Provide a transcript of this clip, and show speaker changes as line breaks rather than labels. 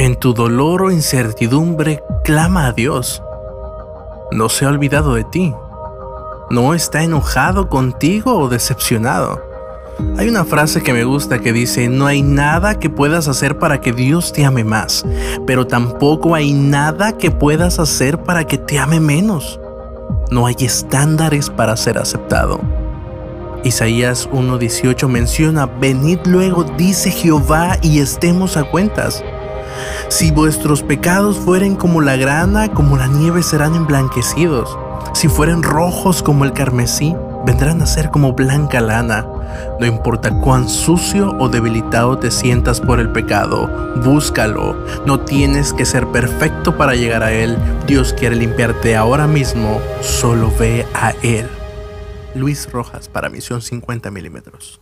En tu dolor o incertidumbre, clama a Dios. No se ha olvidado de ti. No está enojado contigo o decepcionado. Hay una frase que me gusta que dice, no hay nada que puedas hacer para que Dios te ame más, pero tampoco hay nada que puedas hacer para que te ame menos. No hay estándares para ser aceptado. Isaías 1.18 menciona, venid luego, dice Jehová, y estemos a cuentas. Si vuestros pecados fueren como la grana, como la nieve serán emblanquecidos. Si fueren rojos como el carmesí, vendrán a ser como blanca lana. No importa cuán sucio o debilitado te sientas por el pecado, búscalo. No tienes que ser perfecto para llegar a Él. Dios quiere limpiarte ahora mismo. Solo ve a Él. Luis Rojas para Misión 50 milímetros.